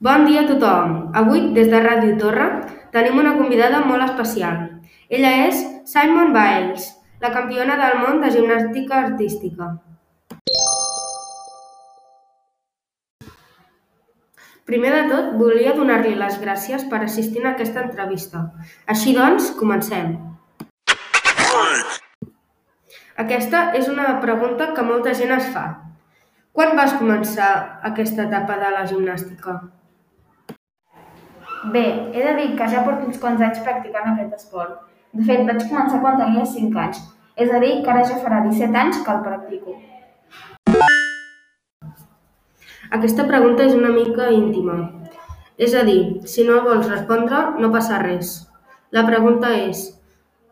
Bon dia a tothom! Avui, des de Ràdio Torre, tenim una convidada molt especial. Ella és Simone Biles, la campiona del món de gimnàstica artística. Primer de tot, volia donar-li les gràcies per assistir a aquesta entrevista. Així doncs, comencem. Aquesta és una pregunta que molta gent es fa. Quan vas començar aquesta etapa de la gimnàstica? Bé, he de dir que ja porto uns quants anys practicant aquest esport. De fet, vaig començar quan tenia 5 anys, és a dir, que ara ja farà 17 anys que el practico. Aquesta pregunta és una mica íntima. És a dir, si no vols respondre, no passa res. La pregunta és,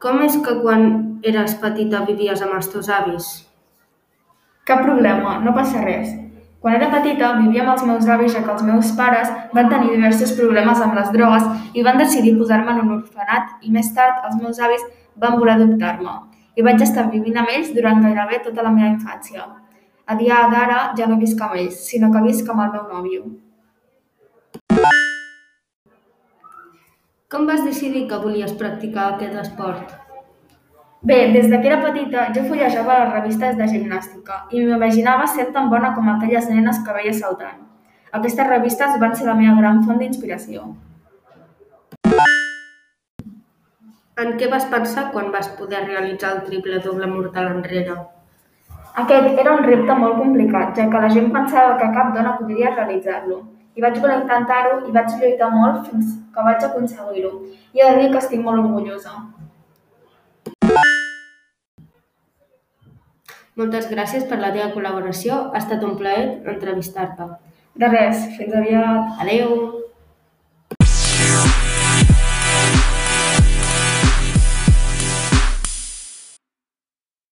com és que quan eres petita vivies amb els teus avis? Cap problema, no passa res. Quan era petita vivia amb els meus avis ja que els meus pares van tenir diversos problemes amb les drogues i van decidir posar-me en un orfenat i més tard els meus avis van voler adoptar-me. I vaig estar vivint amb ells durant gairebé tota la meva infància. A dia d'ara ja no visc amb ells, sinó que visc amb el meu nòvio. Com vas decidir que volies practicar aquest esport? Bé, des de que era petita jo fullejava les revistes de gimnàstica i m'imaginava sent tan bona com aquelles nenes que veia saltant. Aquestes revistes van ser la meva gran font d'inspiració. En què vas pensar quan vas poder realitzar el triple doble mortal enrere? Aquest era un repte molt complicat, ja que la gent pensava que cap dona podria realitzar-lo. I vaig voler intentar-ho i vaig lluitar molt fins que vaig aconseguir-ho. I he de dir que estic molt orgullosa. Moltes gràcies per la teva col·laboració. Ha estat un plaer entrevistar-te. De res, fins aviat. Adeu!